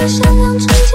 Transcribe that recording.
是善良成。